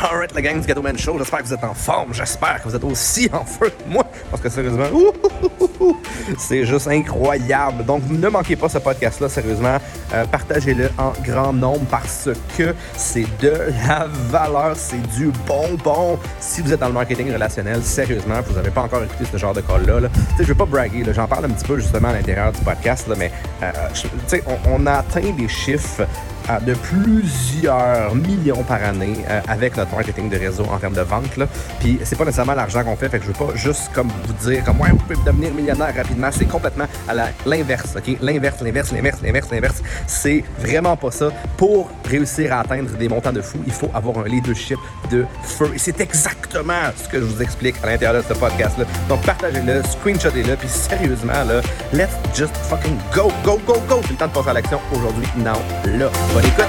Alright, la gang du Gâteau Man Show, j'espère que vous êtes en forme, j'espère que vous êtes aussi en feu que moi, parce que sérieusement, c'est juste incroyable. Donc, ne manquez pas ce podcast-là, sérieusement. Euh, Partagez-le en grand nombre parce que c'est de la valeur, c'est du bonbon. Si vous êtes dans le marketing relationnel, sérieusement, vous n'avez pas encore écouté ce genre de call-là, là. je ne veux pas braguer, j'en parle un petit peu justement à l'intérieur du podcast, mais euh, on a atteint des chiffres de plusieurs millions par année euh, avec notre marketing de réseau en termes de vente. Là. Puis c'est pas nécessairement l'argent qu'on fait, fait que je veux pas juste comme vous dire comme ouais, vous pouvez devenir millionnaire rapidement. C'est complètement à l'inverse, ok? L'inverse, l'inverse, l'inverse, l'inverse, l'inverse. C'est vraiment pas ça. Pour réussir à atteindre des montants de fou, il faut avoir un leadership de feu. Et c'est exactement ce que je vous explique à l'intérieur de ce podcast-là. Donc partagez-le, screenshotez-le, puis sérieusement, là, let's just fucking go, go, go, go! C'est le temps de passer à l'action aujourd'hui, non, là. Bonne!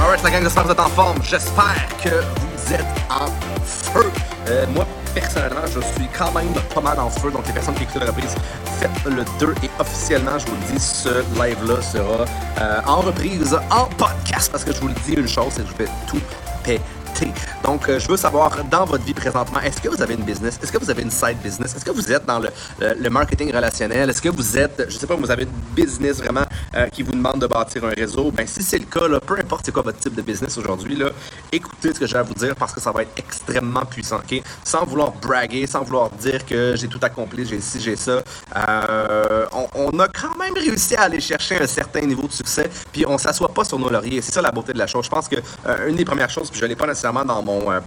Alright, la gang, j'espère que vous êtes en forme. J'espère que vous êtes en feu. Euh, moi, personnellement, je suis quand même pas mal en feu. Donc, les personnes qui écoutent la reprise, faites le 2. Et officiellement, je vous le dis, ce live-là sera euh, en reprise, en podcast. Parce que je vous le dis une chose, c'est que je vais tout péter donc, euh, je veux savoir, dans votre vie présentement, est-ce que vous avez une business? Est-ce que vous avez une side business? Est-ce que vous êtes dans le, marketing relationnel? Est-ce que vous êtes, je sais pas, vous avez une business vraiment euh, qui vous demande de bâtir un réseau? Ben, si c'est le cas, peu importe c'est quoi votre type de business aujourd'hui, écoutez ce que j'ai à vous dire parce que ça va être extrêmement puissant, OK? Sans vouloir braguer, sans vouloir dire que j'ai tout accompli, j'ai ci, j'ai ça. Euh, on, a quand même réussi à aller chercher un certain niveau de succès, puis on s'assoit pas sur nos lauriers. C'est ça la beauté de la chose. Je pense que une des premières choses, puis je l'ai pas nécessairement dans mon euh,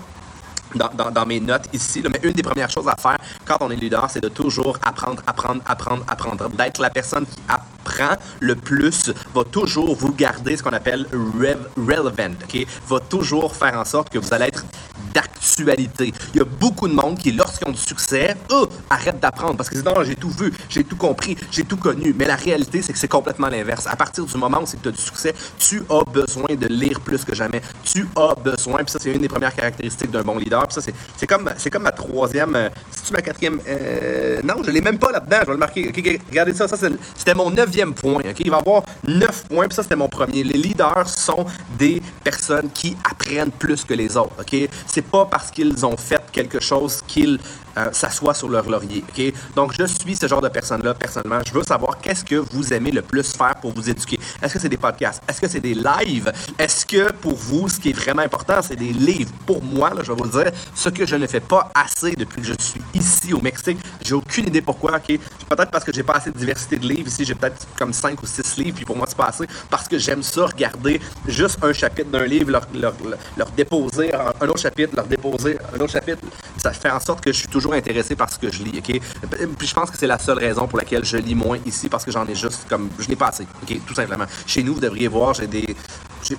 dans, dans, mes notes ici. mais une des premières choses à faire quand on est leader, c'est de toujours apprendre, apprendre, apprendre, apprendre. D'être la personne qui apprend le plus, va toujours vous garder ce qu'on appelle relevant. ok? Va toujours faire en sorte que vous allez être d'actualité. Il y a beaucoup de monde qui, lorsqu'ils ont du succès, oh, arrête d'apprendre parce que c'est non, j'ai tout vu, j'ai tout compris, j'ai tout connu. Mais la réalité, c'est que c'est complètement l'inverse. À partir du moment où c'est que tu as du succès, tu as besoin de lire plus que jamais. Tu as besoin, puis ça, c'est une des premières caractéristiques d'un bon leader. Puis ça, c'est comme, comme ma troisième, euh, c'est-tu ma quatrième? Euh, non, je ne l'ai même pas là-dedans, je vais le marquer. regardez ça, ça c'était mon neuvième point. Il va y avoir neuf points, puis ça, c'était mon premier. Les leaders sont des personnes qui apprennent plus que les autres. ok? C'est pas parce qu'ils ont fait quelque chose qu'ils euh, s'assoient sur leur laurier. ok? Donc, je suis ce genre de personne-là, personnellement. Je veux savoir qu'est-ce que vous aimez le plus faire pour vous éduquer. Est-ce que c'est des podcasts? Est-ce que c'est des lives? Est-ce que pour vous, ce qui est vraiment important, c'est des livres? Pour moi, là, je vais vous le dire, ce que je ne fais pas assez depuis que je suis ici au Mexique, j'ai aucune idée pourquoi. ok? Peut-être parce que j'ai pas assez de diversité de livres. Ici, j'ai peut-être comme 5 ou 6 livres, puis pour moi, c'est pas assez. Parce que j'aime ça, regarder juste un chapitre d'un livre, leur déposer un autre chapitre, leur déposer un autre chapitre. Ça fait en sorte que je suis toujours intéressé par ce que je lis, OK? Puis je pense que c'est la seule raison pour laquelle je lis moins ici, parce que j'en ai juste comme... Je n'ai pas assez, OK? Tout simplement. Chez nous, vous devriez voir, j'ai des... J'ai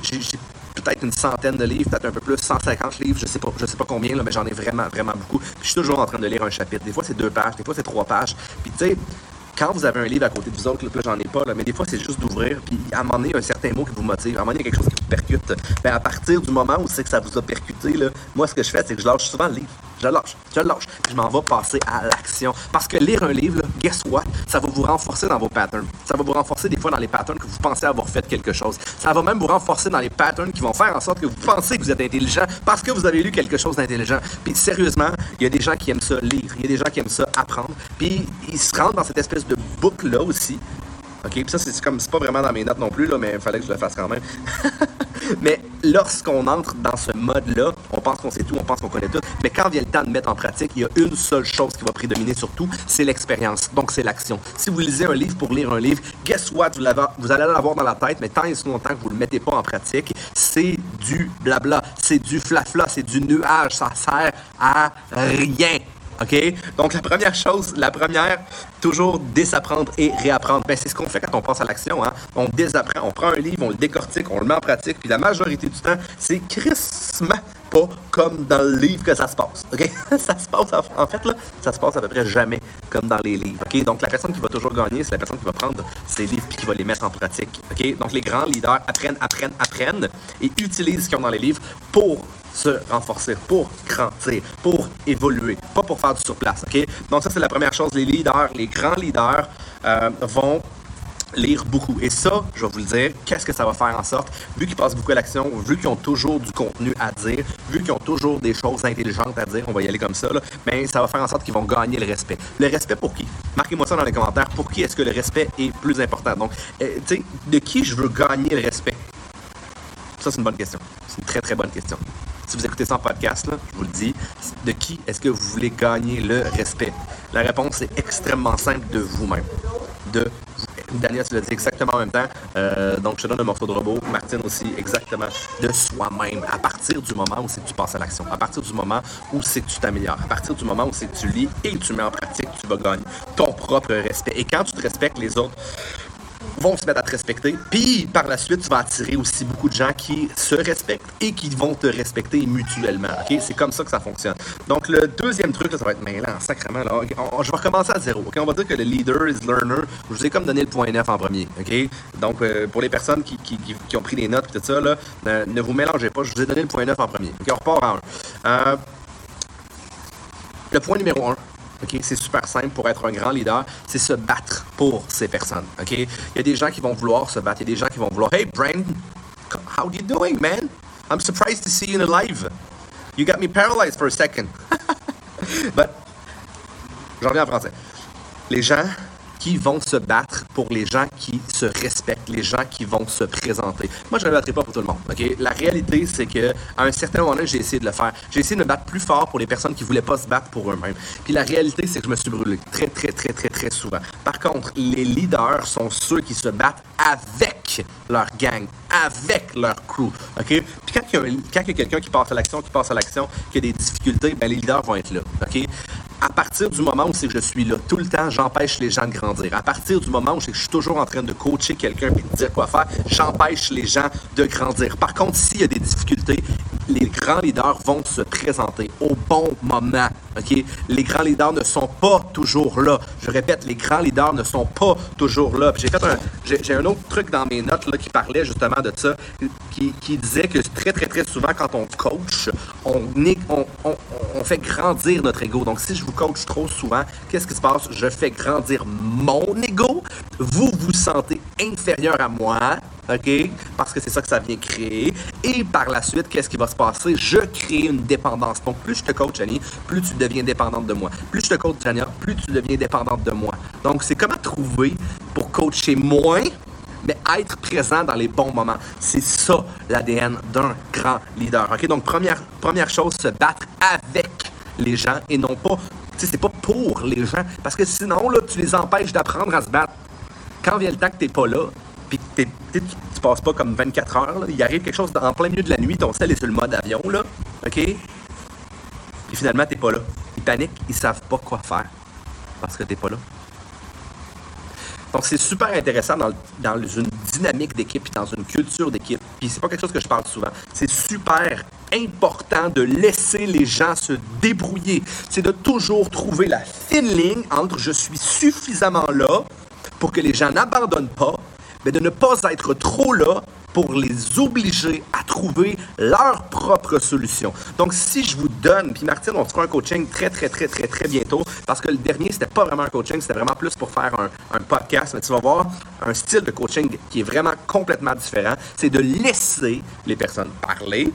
peut-être une centaine de livres, peut-être un peu plus, 150 livres, je sais pas, je sais pas combien, là, mais j'en ai vraiment, vraiment beaucoup. Je suis toujours en train de lire un chapitre. Des fois, c'est deux pages, des fois, c'est trois pages. Puis tu sais, quand vous avez un livre à côté de vous autres, là, j'en ai pas, là, mais des fois, c'est juste d'ouvrir, puis à un moment donné, un certain mot qui vous motive, à un moment donné, quelque chose qui vous percute. Ben, à partir du moment où c'est que ça vous a percuté, là, moi, ce que je fais, c'est que je lâche souvent le livre. Je lâche, je lâche, puis je m'en vais passer à l'action. Parce que lire un livre, guess what? Ça va vous renforcer dans vos patterns. Ça va vous renforcer des fois dans les patterns que vous pensez avoir fait quelque chose. Ça va même vous renforcer dans les patterns qui vont faire en sorte que vous pensez que vous êtes intelligent parce que vous avez lu quelque chose d'intelligent. Puis sérieusement, il y a des gens qui aiment ça lire, il y a des gens qui aiment ça apprendre, puis ils se rendent dans cette espèce de boucle-là aussi. OK, puis ça, c'est comme, c'est pas vraiment dans mes notes non plus, là, mais il fallait que je le fasse quand même. mais lorsqu'on entre dans ce mode-là, on pense qu'on sait tout, on pense qu'on connaît tout, mais quand vient le temps de mettre en pratique, il y a une seule chose qui va prédominer sur tout, c'est l'expérience. Donc, c'est l'action. Si vous lisez un livre pour lire un livre, guess what? Vous, vous allez l'avoir dans la tête, mais tant et si longtemps que vous ne le mettez pas en pratique, c'est du blabla, c'est du flafla, c'est du nuage, ça sert à rien. OK? Donc, la première chose, la première, toujours désapprendre et réapprendre. Ben, c'est ce qu'on fait quand on pense à l'action. Hein? On désapprend, on prend un livre, on le décortique, on le met en pratique, puis la majorité du temps, c'est crissement pas comme dans le livre que ça se passe. OK? ça se passe, en fait, là, ça se passe à peu près jamais comme dans les livres. OK? Donc, la personne qui va toujours gagner, c'est la personne qui va prendre ses livres puis qui va les mettre en pratique. OK? Donc, les grands leaders apprennent, apprennent, apprennent et utilisent ce qu'ils ont dans les livres pour se renforcer, pour grandir, pour évoluer, pas pour faire du surplace. OK? Donc, ça, c'est la première chose. Les leaders, les grands leaders euh, vont lire beaucoup. Et ça, je vais vous le dire, qu'est-ce que ça va faire en sorte, vu qu'ils passent beaucoup à l'action, vu qu'ils ont toujours du contenu à dire, vu qu'ils ont toujours des choses intelligentes à dire, on va y aller comme ça, là, mais ça va faire en sorte qu'ils vont gagner le respect. Le respect pour qui? Marquez-moi ça dans les commentaires. Pour qui est-ce que le respect est plus important? Donc, euh, tu de qui je veux gagner le respect? Ça, c'est une bonne question. C'est une très, très bonne question. Si vous écoutez ça en podcast, je vous le dis, de qui est-ce que vous voulez gagner le respect? La réponse est extrêmement simple de vous-même. De Daniel, tu l'as dit exactement en même temps. Euh, donc, je te donne un morceau de robot. Martine aussi, exactement de soi-même. À partir du moment où c'est que tu passes à l'action, à partir du moment où c'est que tu t'améliores, à partir du moment où c'est que tu lis et que tu mets en pratique, tu vas gagner ton propre respect. Et quand tu te respectes, les autres vont se mettre à te respecter. Puis, par la suite, tu vas attirer aussi beaucoup de gens qui se respectent et qui vont te respecter mutuellement. OK? C'est comme ça que ça fonctionne. Donc, le deuxième truc, ça va être mêlant, sacrément. Là. je vais recommencer à zéro. OK? On va dire que le leader is learner. Je vous ai comme donné le point 9 en premier. OK? Donc, euh, pour les personnes qui, ont pris des notes et tout ça, là, ne, vous mélangez pas. Je vous ai donné le point 9 en premier. On repart en 1. Euh, le point numéro 1, c'est super simple pour être un grand leader, c'est se battre pour ces personnes. Ok, il y a des gens qui vont vouloir se battre, il y a des gens qui vont vouloir, hey Brandon, how you doing, man? I'm surprised to see you in live. You got me paralyzed for a second. But, j'en reviens en français. Les gens qui vont se battre pour les gens qui se respectent, les gens qui vont se présenter. Moi, je ne me battrai pas pour tout le monde. Ok, La réalité, c'est que à un certain moment j'ai essayé de le faire. J'ai essayé de me battre plus fort pour les personnes qui voulaient pas se battre pour eux-mêmes. Puis la réalité, c'est que je me suis brûlé très, très, très, très, très souvent. Par contre, les leaders sont ceux qui se battent avec leur gang, avec leur crew. OK? Puis quand il y a, quelqu'un qui passe à l'action, qui passe à l'action, qui a des difficultés, ben les leaders vont être là. OK? À partir du moment où c'est je suis là tout le temps, j'empêche les gens de grandir. À partir du moment où je suis toujours en train de coacher quelqu'un et de dire quoi faire, j'empêche les gens de grandir. Par contre, s'il y a des difficultés, les grands leaders vont se présenter au bon moment. OK? Les grands leaders ne sont pas toujours là. Je répète, les grands leaders ne sont pas toujours là. J'ai fait un, j'ai, un autre truc dans mes notes là, qui parlait justement de ça, qui, disait que très, très, très souvent, quand on coach, on fait grandir notre ego. Donc, si je vous coach trop souvent, qu'est-ce qui se passe? Je fais grandir mon ego. Vous vous sentez inférieur à moi. OK? Parce que c'est ça que ça vient créer. Et par la suite, qu'est-ce qui va se passer? Je crée une dépendance. Donc, plus je te coach, Annie, plus tu deviens dépendante de moi. Plus je te coach, Jania, plus tu deviens dépendante de moi. Donc, c'est comment trouver pour coacher moins, mais être présent dans les bons moments. C'est ça l'ADN d'un grand leader. OK? Donc, première, chose, se battre avec les gens et non pas, tu sais, c'est pas pour les gens. Parce que sinon, là, tu les empêches d'apprendre à se battre. Quand vient le temps que t'es pas là, puis tu, passes pas comme 24 heures, il arrive quelque chose en plein milieu de la nuit, ton sel est sur le mode avion, là, OK? Puis finalement, t'es pas là. Ils paniquent, ils savent pas quoi faire parce que t'es pas là. Donc, c'est super intéressant dans, dans une dynamique d'équipe et dans une culture d'équipe. Puis, c'est pas quelque chose que je parle souvent. C'est super important de laisser les gens se débrouiller. C'est de toujours trouver la fine ligne entre je suis suffisamment là pour que les gens n'abandonnent pas, mais de ne pas être trop là pour les obliger à trouver leur propre solution. Donc, si je vous donne, puis Martine, on se fera un coaching très, très, très, très, très bientôt, parce que le dernier, c'était pas vraiment un coaching, c'était vraiment plus pour faire un, un, podcast, mais tu vas voir un style de coaching qui est vraiment complètement différent. C'est de laisser les personnes parler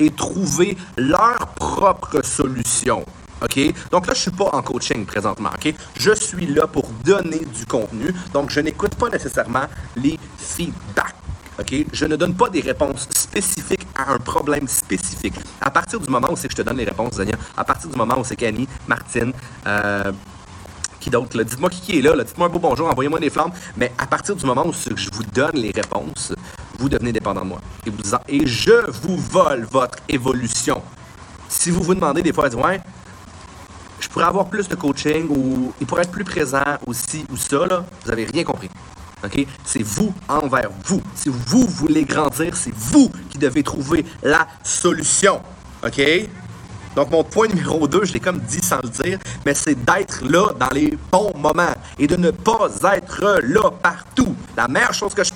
et trouver leur propre solution. OK? Donc là, je suis pas en coaching présentement, OK? Je suis là pour donner du contenu. Donc, je n'écoute pas nécessairement les feedbacks. OK? Je ne donne pas des réponses spécifiques à un problème spécifique. À partir du moment où c'est que je te donne les réponses, Zania, à partir du moment où c'est qu'Annie, Martine, euh, qui d'autre? Dites-moi qui est là, là. dites-moi un beau bonjour, envoyez-moi des flammes. Mais à partir du moment où je vous donne les réponses, vous devenez dépendant de moi. Et, vous, et je vous vole votre évolution. Si vous vous demandez des fois, ouais, pourrais avoir plus de coaching ou il pourrait être plus présent aussi ou ça, là, vous n'avez rien compris. C'est vous envers vous. Si vous voulez grandir, c'est vous qui devez trouver la solution. OK? Donc, mon point numéro 2, je l'ai comme dit sans le dire, mais c'est d'être là dans les bons moments et de ne pas être là partout. La meilleure chose que je,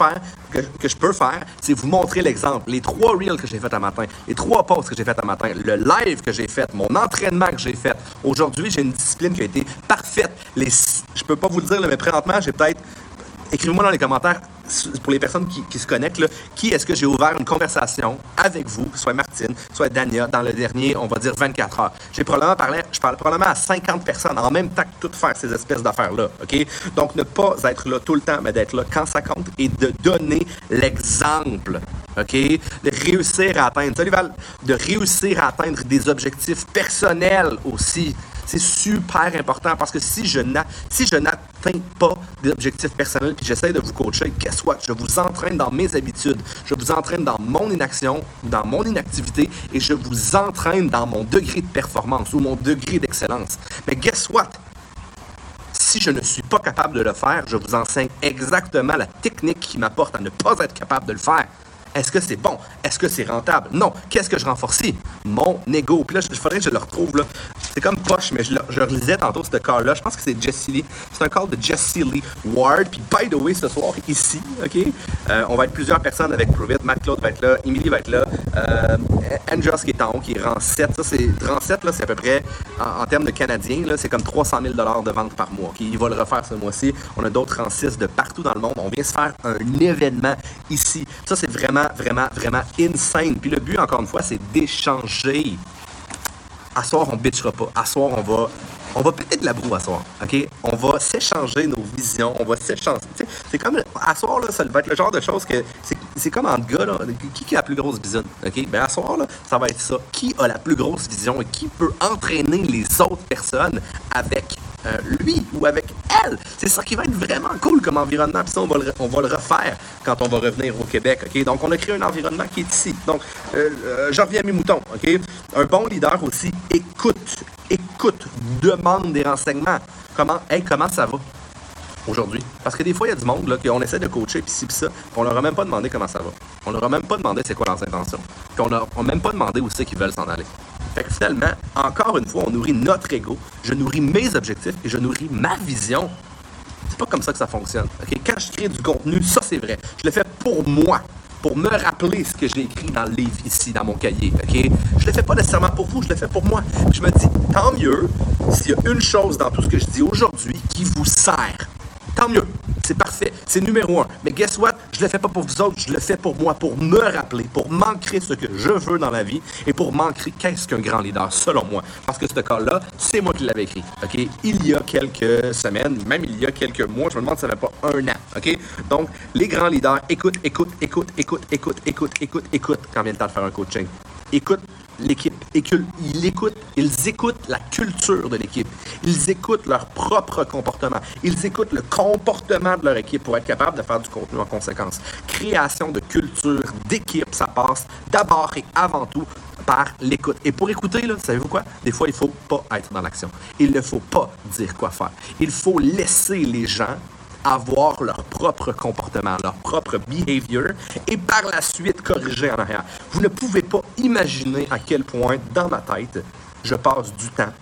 peux, faire, c'est vous montrer l'exemple. Les trois reels que j'ai fait un matin, les trois posts que j'ai fait un matin, le live que j'ai fait, mon entraînement que j'ai fait. Aujourd'hui, j'ai une discipline qui a été parfaite. Les, je peux pas vous le dire, mais présentement, j'ai peut-être écrivez-moi dans les commentaires, pour les personnes qui, se connectent, qui est-ce que j'ai ouvert une conversation avec vous, soit Martine, soit Dania, dans le dernier, on va dire 24 heures. J'ai probablement parlé, je parle probablement à 50 personnes en même temps que toutes faire ces espèces d'affaires-là, OK? Donc, ne pas être là tout le temps, mais d'être là quand ça compte et de donner l'exemple, OK? De réussir à atteindre, de réussir à atteindre des objectifs personnels aussi. C'est super important parce que si je n'atteins pas d'objectifs personnels puis j'essaie de vous coacher, qu'est-ce que Je vous entraîne dans mes habitudes, je vous entraîne dans mon inaction, dans mon inactivité et je vous entraîne dans mon degré de performance ou mon degré d'excellence. Mais guess what? Si je ne suis pas capable de le faire, je vous enseigne exactement la technique qui m'apporte à ne pas être capable de le faire. Est-ce que c'est bon? Est-ce que c'est rentable? Non. Qu'est-ce que je renforce? Mon ego. Puis là, il faudrait que je le retrouve. là. C'est comme poche, mais je, relisais tantôt ce call-là. Je pense que c'est Jesse Lee. C'est un call de Jesse Lee Ward. Puis, by the way, ce soir, ici, OK, euh, on va être plusieurs personnes avec Provit. Matt Claude va être là. Emily va être là. Euh, Andros qui est en haut, qui est rang 7. Ça, c'est, rang 7, là, c'est à peu près, en, termes de Canadiens, là, c'est comme 300 000 de vente par mois. Il va le refaire ce mois-ci. On a d'autres rang 6 de partout dans le monde. On vient se faire un événement ici. Ça, c'est vraiment vraiment, vraiment, insane. Puis le but, encore une fois, c'est d'échanger. À soir, on bitchera pas. À soir, on va on va péter de la boue à soir? On va s'échanger nos visions, on va s'échanger. C'est comme, à soir, là, ça va être le genre de choses que, c'est comme en gars, là, qui, qui a la plus grosse vision, OK? Ben, à soir, là, ça va être ça. Qui a la plus grosse vision et qui peut entraîner les autres personnes avec euh, lui ou avec elle. C'est ça qui va être vraiment cool comme environnement. Puis ça, on va, le, on va le refaire quand on va revenir au Québec. Donc, on a créé un environnement qui est ici. Donc, euh, euh, je reviens à mes moutons. Un bon leader aussi écoute, écoute, demande des renseignements. Comment, comment ça va? aujourd'hui? Parce que des fois, il y a du monde qu'on essaie de coacher, puis ci, puis ça, puis on leur a même pas demandé comment ça va. On leur a même pas demandé c'est quoi leurs intentions. Puis on leur a même pas demandé où c'est qu'ils veulent s'en aller. Finalement, encore une fois, on nourrit notre ego, je nourris mes objectifs et je nourris ma vision. C'est pas comme ça que ça fonctionne. Quand je crée du contenu, ça c'est vrai. Je le fais pour moi, pour me rappeler ce que j'ai écrit dans le livre ici, dans mon cahier. Ok? Je le fais pas nécessairement pour vous, je le fais pour moi. Je me dis, tant mieux s'il y a une chose dans tout ce que je dis aujourd'hui qui vous sert tant mieux. C'est parfait. C'est numéro un. Mais guess what? Je le fais pas pour vous autres, je le fais pour moi, pour me rappeler, pour m'ancrer ce que je veux dans la vie et pour m'ancrer qu'est-ce qu'un grand leader, selon moi. Parce que ce cas-là, c'est moi qui l'avais écrit. OK? Il y a quelques semaines, même il y a quelques mois, je me demande si ça n'avait pas un an. OK? Donc, les grands leaders écoute, écoute, écoute, écoute, écoute, écoute, écoute, écoute quand vient le temps de faire un coaching. Écoute l'équipe. Ils écoutent, ils écoutent la culture de l'équipe. Ils écoutent leur propre comportement. Ils écoutent le comportement de leur équipe pour être capable de faire du contenu en conséquence. Création de culture, d'équipe, ça passe d'abord et avant tout par l'écoute. Et pour écouter, savez-vous quoi? Des fois, il ne faut pas être dans l'action. Il ne faut pas dire quoi faire. Il faut laisser les gens avoir leur propre comportement, leur propre behavior et par la suite corriger en arrière. Vous ne pouvez pas imaginer à quel point, dans ma tête, je passe du temps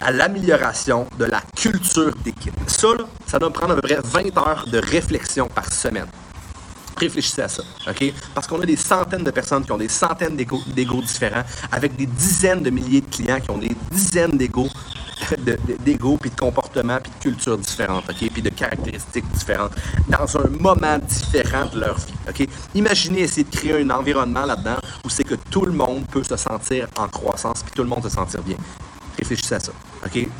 à l'amélioration de la culture d'équipe. Ça, ça doit prendre à peu près 20 heures de réflexion par semaine. Réfléchissez à ça, OK? Parce qu'on a des centaines de personnes qui ont des centaines d'égos différents, avec des dizaines de milliers de clients qui ont des dizaines d'égos d'ego, puis de comportement, puis de culture différente, OK? Puis de caractéristiques différentes, dans un moment différent de leur vie? Imaginez essayer de créer un environnement là-dedans où c'est que tout le monde peut se sentir en croissance, puis tout le monde se sentir bien. Réfléchissez à ça?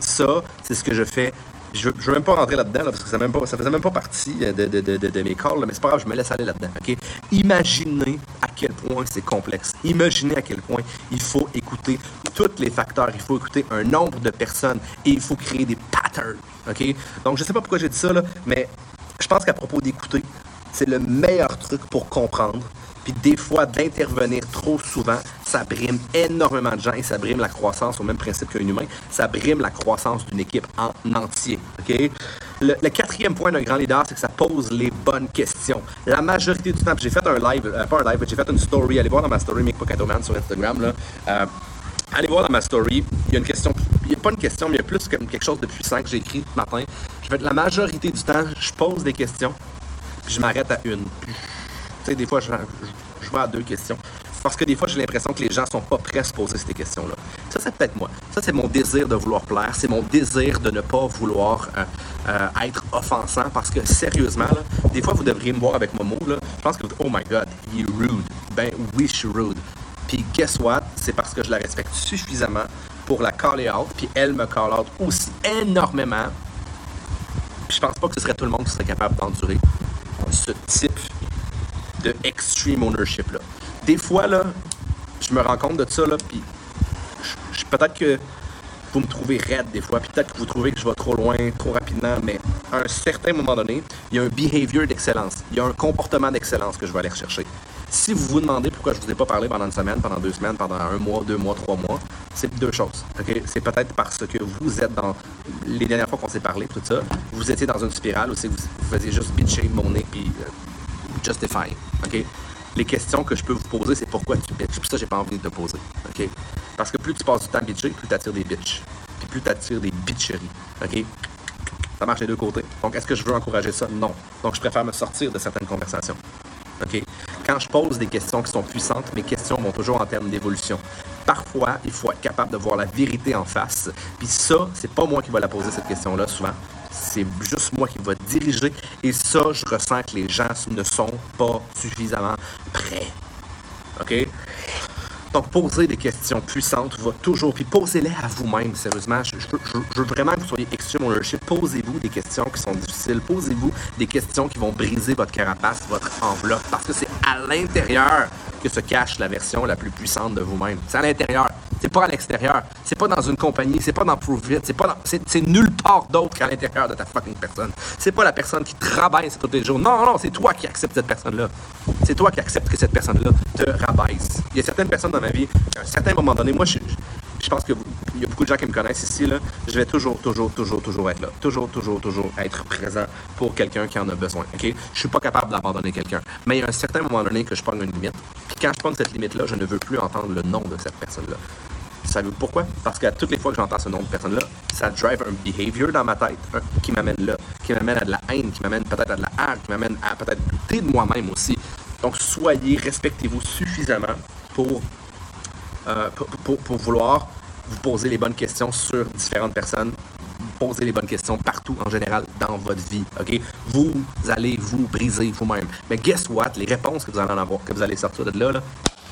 Ça, c'est ce que je fais je ne veux même pas rentrer là-dedans, parce que ça ne faisait même pas partie de, de, mes calls, mais c'est pas grave, je me laisse aller là-dedans. Imaginez à quel point c'est complexe. Imaginez à quel point il faut écouter tous les facteurs, il faut écouter un nombre de personnes et il faut créer des patterns. Donc, je ne sais pas pourquoi j'ai dit ça, mais je pense qu'à propos d'écouter, c'est le meilleur truc pour comprendre puis des fois, d'intervenir trop souvent, ça brime énormément de gens et ça brime la croissance au même principe qu'un humain. Ça brime la croissance d'une équipe en entier. OK? Le, quatrième point d'un grand leader, c'est que ça pose les bonnes questions. La majorité du temps, j'ai fait un live, euh, pas un live, j'ai fait une story. Allez voir dans ma story, Mick Man sur Instagram. Euh, allez voir dans ma story. Il y a une question, il n'y a pas une question, mais il y a plus que quelque chose de puissant que j'ai écrit ce matin. Je fait la majorité du temps, je pose des questions, puis je m'arrête à une sais, des fois, je, je, vois à deux questions. Parce que des fois, j'ai l'impression que les gens sont pas prêts à se poser ces questions-là. Ça, c'est peut-être moi. Ça, c'est mon désir de vouloir plaire. C'est mon désir de ne pas vouloir euh, euh, être offensant parce que, sérieusement, des fois, vous devriez me voir avec mon mot. Là, je pense que vous oh my God, il est rude. Ben oui, je rude. Puis, guess what? C'est parce que je la respecte suffisamment pour la caller out. Puis, elle me call out aussi énormément. Puis, je pense pas que ce serait tout le monde qui serait capable d'endurer ce type de extreme ownership là. Des fois là, je me rends compte de ça là, puis peut-être que vous me trouvez raide des fois, puis peut-être que vous trouvez que je vais trop loin, trop rapidement, mais à un certain moment donné, il y a un behavior d'excellence, il y a un comportement d'excellence que je vais aller rechercher. Si vous vous demandez pourquoi je ne vous ai pas parlé pendant une semaine, pendant deux semaines, pendant un mois, deux mois, trois mois, c'est deux choses. C'est peut-être parce que vous êtes dans les dernières fois qu'on s'est parlé, tout ça, vous étiez dans une spirale où vous, faisiez juste bitcher mon nez puis euh, justify. OK? Les questions que je peux vous poser, c'est pourquoi tu bitches. Puis ça, j'ai pas envie de te poser. OK? Parce que plus tu passes du temps à bitcher, plus tu attires des bitches. Puis plus tu attires des bitcheries. OK? Ça marche des deux côtés. Donc, est-ce que je veux encourager ça? Non. Donc, je préfère me sortir de certaines conversations. OK? Quand je pose des questions qui sont puissantes, mes questions vont toujours en termes d'évolution. Parfois, il faut être capable de voir la vérité en face. Puis ça, c'est pas moi qui va la poser cette question-là souvent. C'est juste moi qui va diriger. Et ça, je ressens que les gens ne sont pas suffisamment prêts. OK? Donc, poser des questions puissantes va toujours, puis posez-les à vous-même, sérieusement. Je, veux vraiment que vous soyez extreme ownership. Posez-vous des questions qui sont difficiles. Posez-vous des questions qui vont briser votre carapace, votre enveloppe, parce que c'est à l'intérieur que se cache la version la plus puissante de vous-même. C'est à l'intérieur. C'est pas à l'extérieur. C'est pas dans une compagnie. C'est pas dans Prove It. C'est pas dans... c'est, nulle part d'autre qu'à l'intérieur de ta fucking personne. C'est pas la personne qui travaille tous les jours. Non, non, c'est toi qui acceptes cette personne-là. C'est toi qui acceptes que cette personne-là te rabaisse. Il y a certaines personnes dans ma vie, à un certain moment donné, moi, je, je pense qu'il y a beaucoup de gens qui me connaissent ici, là, je vais toujours, toujours, toujours, toujours être là. Toujours, toujours, toujours être présent pour quelqu'un qui en a besoin. OK? Je suis pas capable d'abandonner quelqu'un. Mais il y a un certain moment donné que je prends une limite. Quand je prends cette limite-là, je ne veux plus entendre le nom de cette personne-là. Savez-vous pourquoi? Parce qu'à toutes les fois que j'entends ce nom de personne-là, ça drive un behavior dans ma tête hein, qui m'amène là, qui m'amène à de la haine, qui m'amène peut-être à de la haine, qui m'amène à peut-être douter de moi-même aussi. Donc, soyez, respectez-vous suffisamment pour, euh, pour, pour, vouloir vous poser les bonnes questions sur différentes personnes, poser les bonnes questions partout en général dans votre vie. OK? Vous allez vous briser vous-même. Mais guess what? Les réponses que vous allez en avoir, que vous allez sortir de là, là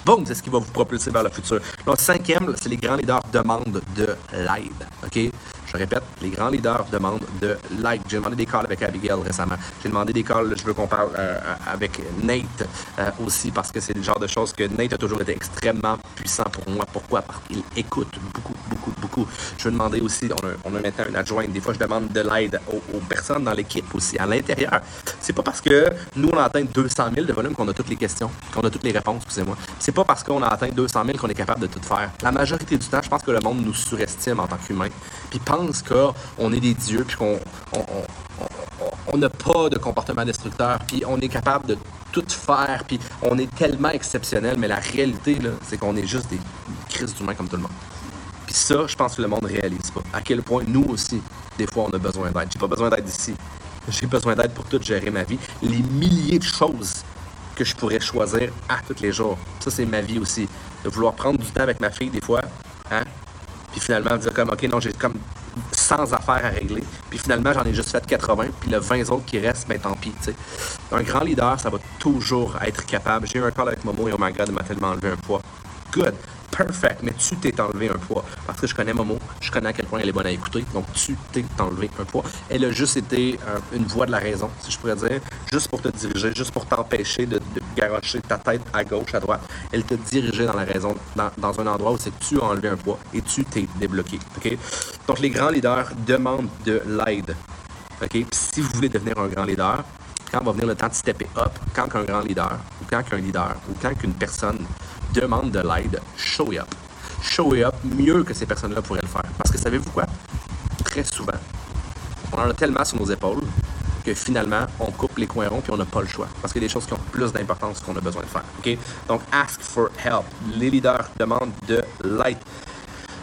boum, c'est ce qui va vous propulser vers le futur. Donc, cinquième, c'est les grands leaders demandent de l'aide. OK? Je répète, les grands leaders demandent de l'aide. J'ai demandé des calls avec Abigail récemment. J'ai demandé des calls, je veux qu'on parle euh, avec Nate euh, aussi, parce que c'est le genre de choses que Nate a toujours été extrêmement puissant pour moi. Pourquoi? Parce qu'il écoute beaucoup, beaucoup, beaucoup. Je veux demander aussi, on a, on a maintenant une adjointe. Des fois, je demande de l'aide aux, personnes dans l'équipe aussi, à l'intérieur. C'est pas parce que nous, on a atteint 200 000 de volume qu'on a toutes les questions, qu'on a toutes les réponses, excusez-moi. C'est pas parce qu'on a atteint 200 000 qu'on est capable de tout faire. La majorité du temps, je pense que le monde nous surestime en tant qu'humain. Puis pense qu'on est des dieux, puis qu'on on n'a pas de comportement destructeur, puis on est capable de tout faire, puis on est tellement exceptionnel, mais la réalité, c'est qu'on est juste des crises d'humains comme tout le monde. Puis ça, je pense que le monde ne réalise pas. À quel point nous aussi, des fois, on a besoin d'aide. J'ai pas besoin d'aide ici. J'ai besoin d'aide pour tout gérer ma vie. Les milliers de choses que je pourrais choisir à tous les jours. Ça, c'est ma vie aussi. De vouloir prendre du temps avec ma fille, des fois, hein? Puis finalement, dire comme, OK, non, j'ai comme 100 affaires à régler. Puis finalement, j'en ai juste fait 80. Puis le 20 autres qui restent, ben tant pis. sais. Un grand leader, ça va toujours être capable. J'ai eu un call avec Momo et oh my god, il m'a tellement enlevé un poids. Good perfect, mais tu t'es enlevé un poids. Parce que je connais Momo, je connais à quel point elle est bonne à écouter, donc tu t'es enlevé un poids. Elle a juste été euh, une voix de la raison, si je pourrais dire, juste pour te diriger, juste pour t'empêcher de, garocher ta tête à gauche, à droite. Elle te dirigeait dans la raison, dans, un endroit où c'est que tu as enlevé un poids et tu t'es débloqué. Donc les grands leaders demandent de l'aide. ok? Si vous voulez devenir un grand leader, quand va venir le temps de stepper up, quand un grand leader, ou quand un leader, ou quand une personne demande de l'aide, show up. Show up mieux que ces personnes-là pourraient le faire. Parce que savez-vous quoi? Très souvent, on en a tellement sur nos épaules que finalement, on coupe les coins ronds puis on n'a pas le choix. Parce qu'il y a des choses qui ont plus d'importance qu'on a besoin de faire. OK? Donc, ask for help. Les leaders demandent de l'aide.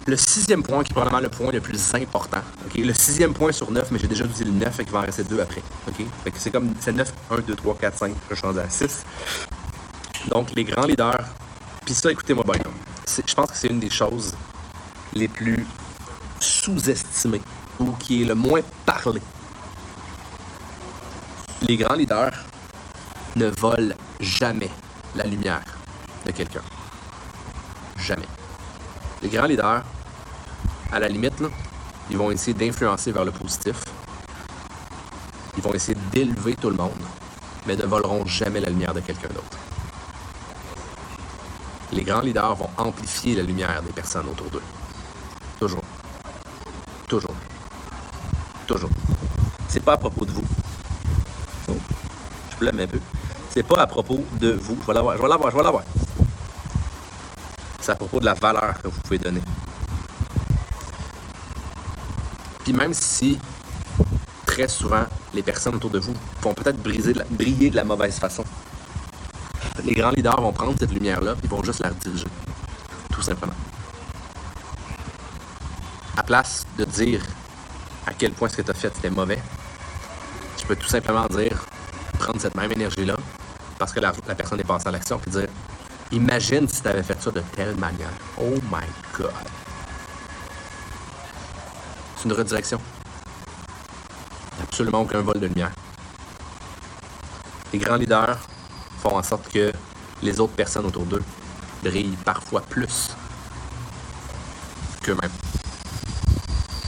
Le sixième point, qui est probablement le point le plus important. OK? Le sixième point sur neuf, mais j'ai déjà dit le neuf et qu'il va en rester deux après. OK? c'est comme, c'est neuf, un, deux, trois, quatre, cinq, je change à six. Donc, les grands leaders puis ça, écoutez-moi bien. Je pense que c'est une des choses les plus sous-estimés ou qui est le moins parlé. Les grands leaders ne volent jamais la lumière de quelqu'un. Jamais. Les grands leaders, à la limite, ils vont essayer d'influencer vers le positif. Ils vont essayer d'élever tout le monde, mais ne voleront jamais la lumière de quelqu'un d'autre. Les grands leaders vont amplifier la lumière des personnes autour d'eux. Toujours. Toujours. Toujours. C'est pas à propos de vous. Oh, je peux un peu. C'est pas à propos de vous. Je vais l'avoir, je vais l'avoir, je vais l'avoir. C'est à propos de la valeur que vous pouvez donner. Puis même si très souvent les personnes autour de vous vont peut-être briller de la mauvaise façon, les grands leaders vont prendre cette lumière-là et vont juste la rediriger. Tout simplement. À place de dire à quel point ce que tu as fait était mauvais, je peux tout simplement dire, prendre cette même énergie-là, parce que la, personne est passée à l'action, puis dire Imagine si tu avais fait ça de telle manière. Oh my God. C'est une redirection. Absolument aucun vol de lumière. Les grands leaders font en sorte que les autres personnes autour d'eux brillent parfois plus qu'eux-mêmes.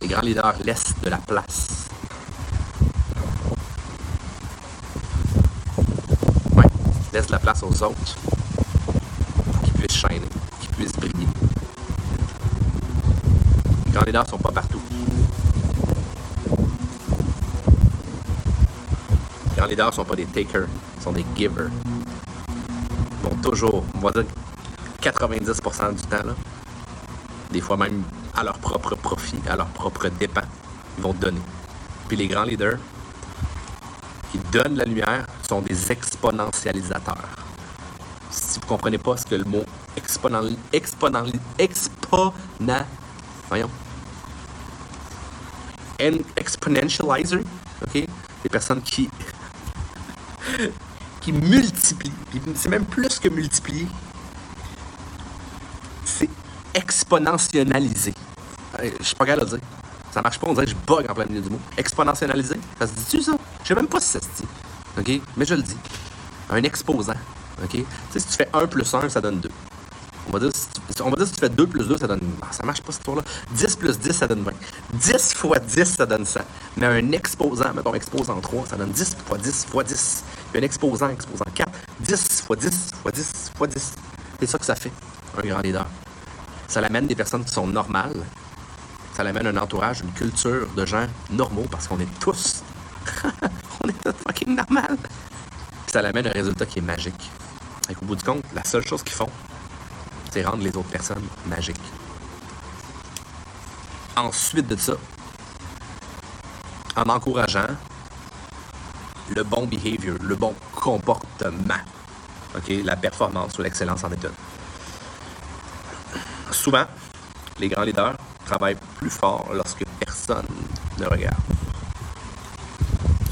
Les grands leaders laissent de la place. Ouais, laissent de la place aux autres pour qu'ils puissent pour qu'ils puissent briller. Les grands leaders ne sont pas partout. Les grands leaders ne sont pas des takers, ils sont des givers toujours, on va dire 90% du temps, des fois même à leur propre profit, à leur propre dépens, ils vont donner. Puis les grands leaders, qui donnent la lumière, sont des exponentialisateurs. Si vous ne comprenez pas ce que le mot exponential, exponential, exponent, voyons, exponentializer, ok, les personnes qui qui multiplie. C'est même plus que multiplier. C'est exponentialisé. Je suis pas capable de dire. Ça marche pas, on dirait que je bug en plein milieu du mot. Exponentialisé, ça se dit-tu ça? Je sais même pas si ça se dit. Mais je le dis. Un exposant. OK? Tu sais, si tu fais 1 plus 1, ça donne 2. On va dire, si tu, si tu fais 2 plus 2, ça donne. Ah, ça marche pas cette histoire-là. 10 plus 10, ça donne 20. 10 fois 10, ça donne 100. Mais un exposant, mettons exposant 3, ça donne 10 fois 10 fois 10. Un exposant, exposant 4, 10 fois 10 fois 10 fois 10. C'est ça que ça fait, un grand leader. Ça l'amène des personnes qui sont normales. Ça l'amène un entourage, une culture de gens normaux parce qu'on est tous. on est tous fucking normal. Puis ça l'amène un résultat qui est magique. Et au bout du compte, la seule chose qu'ils font, c'est rendre les autres personnes magiques. Ensuite de ça, en encourageant le bon behavior, le bon comportement, la performance ou l'excellence en études. Souvent, les grands leaders travaillent plus fort lorsque personne ne regarde.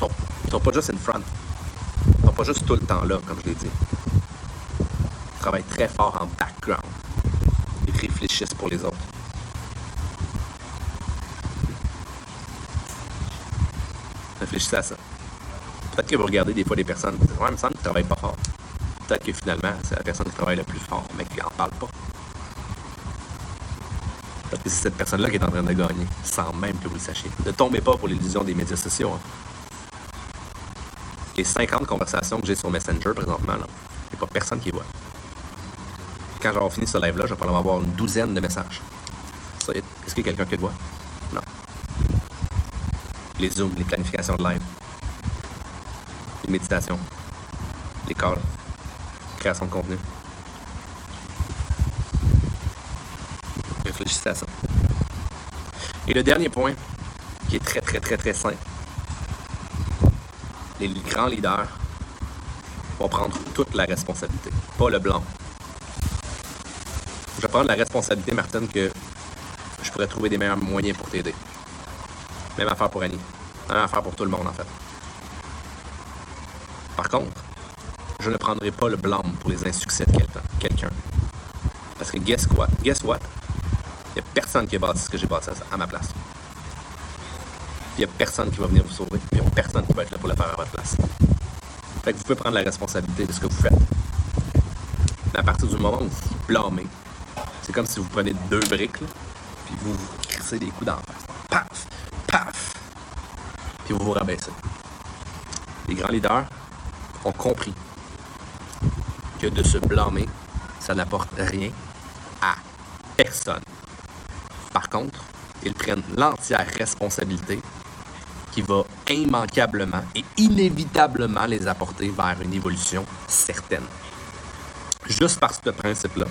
Ils ne sont pas juste in front. Ils ne sont pas juste tout le temps là, comme je l'ai dit. Ils travaillent très fort en background. Ils réfléchissent pour les autres. Réfléchissez à ça. Peut-être que vous regardez des fois des personnes, ouais, il me semble ne travaillent pas fort. Peut-être que finalement, c'est la personne qui travaille le plus fort, mais qui n'en parle pas. Parce que c'est cette personne-là qui est en train de gagner, sans même que vous le sachiez. Ne tombez pas pour l'illusion des médias sociaux. Hein. Les 50 conversations que j'ai sur Messenger présentement, il n'y a pas personne qui voit quand j'aurai fini ce live-là, je vais probablement avoir une douzaine de messages. Est-ce qu'il y a quelqu'un qui le voit? Non. Les zooms, les planifications de live, les calls, création de contenu. Réfléchissez à ça. Et le dernier point, qui est très, très, très, très simple. Les grands leaders vont prendre toute la responsabilité, pas le blanc, je vais prendre la responsabilité, Martin, que je pourrais trouver des meilleurs moyens pour t'aider. Même affaire pour Annie. Même affaire pour tout le monde, en fait. Par contre, je ne prendrai pas le blâme pour les insuccès de quelqu'un. Parce que guess what? Guess what? Il Il n'y a personne qui a bâti ce que j'ai bâti à ma place. Il n'y a personne qui va venir vous sauver. Il n'y a personne qui va être là pour le faire à votre place. Fait que vous pouvez prendre la responsabilité de ce que vous faites. Mais à partir du moment où vous vous blâmez, c'est comme si vous prenez deux briques, puis vous vous crissez des coups d'en face. Paf! Paf! Puis vous vous rabaissez. Les grands leaders ont compris que de se blâmer, ça n'apporte rien à personne. Par contre, ils prennent l'entière responsabilité qui va immanquablement et inévitablement les apporter vers une évolution certaine. Juste par ce principe-là,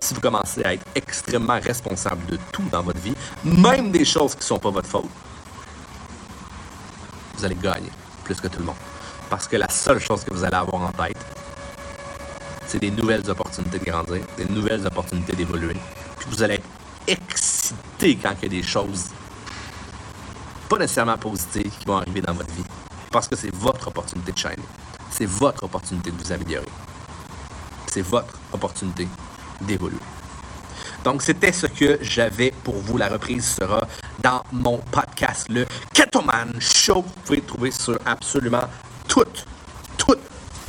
si vous commencez à être extrêmement responsable de tout dans votre vie, même des choses qui ne sont pas votre faute, vous allez gagner plus que tout le monde. Parce que la seule chose que vous allez avoir en tête, c'est des nouvelles opportunités de grandir, des nouvelles opportunités d'évoluer. Puis vous allez être excité quand il y a des choses pas nécessairement positives qui vont arriver dans votre vie. Parce que c'est votre opportunité de shiner. C'est votre opportunité de vous améliorer. C'est votre opportunité d'évoluer. Donc, c'était ce que j'avais pour vous. La reprise sera dans mon podcast, le Ketoman Show. Vous pouvez le trouver sur absolument toutes, toutes,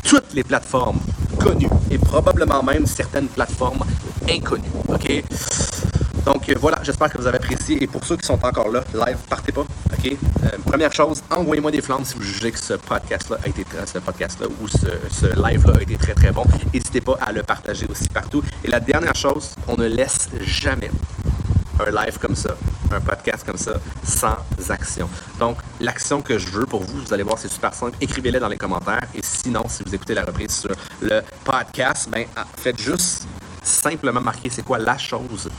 toutes les plateformes connues et probablement même certaines plateformes inconnues. OK? Donc euh, voilà, j'espère que vous avez apprécié. Et pour ceux qui sont encore là, live, partez pas. OK? Euh, première chose, envoyez-moi des flammes si vous jugez que ce podcast-là a été ce podcast-là ou ce live-là a été très très bon. N'hésitez pas à le partager aussi partout. Et la dernière chose, on ne laisse jamais un live comme ça, un podcast comme ça, sans action. Donc, l'action que je veux pour vous, vous allez voir, c'est super simple. Écrivez-les dans les commentaires. Et sinon, si vous écoutez la reprise sur le podcast, ben, ah, faites juste simplement marquer c'est quoi la chose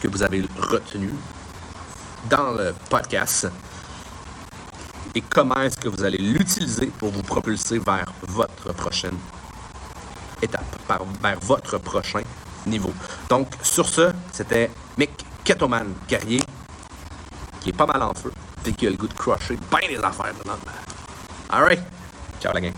que vous avez retenu dans le podcast et comment est-ce que vous allez l'utiliser pour vous propulser vers votre prochaine étape, vers votre prochain niveau. Donc, sur ce, c'était Mick Ketoman Guerrier, qui est pas mal en feu et qui a le goût de crusher bien les affaires. Alright, ciao la gang.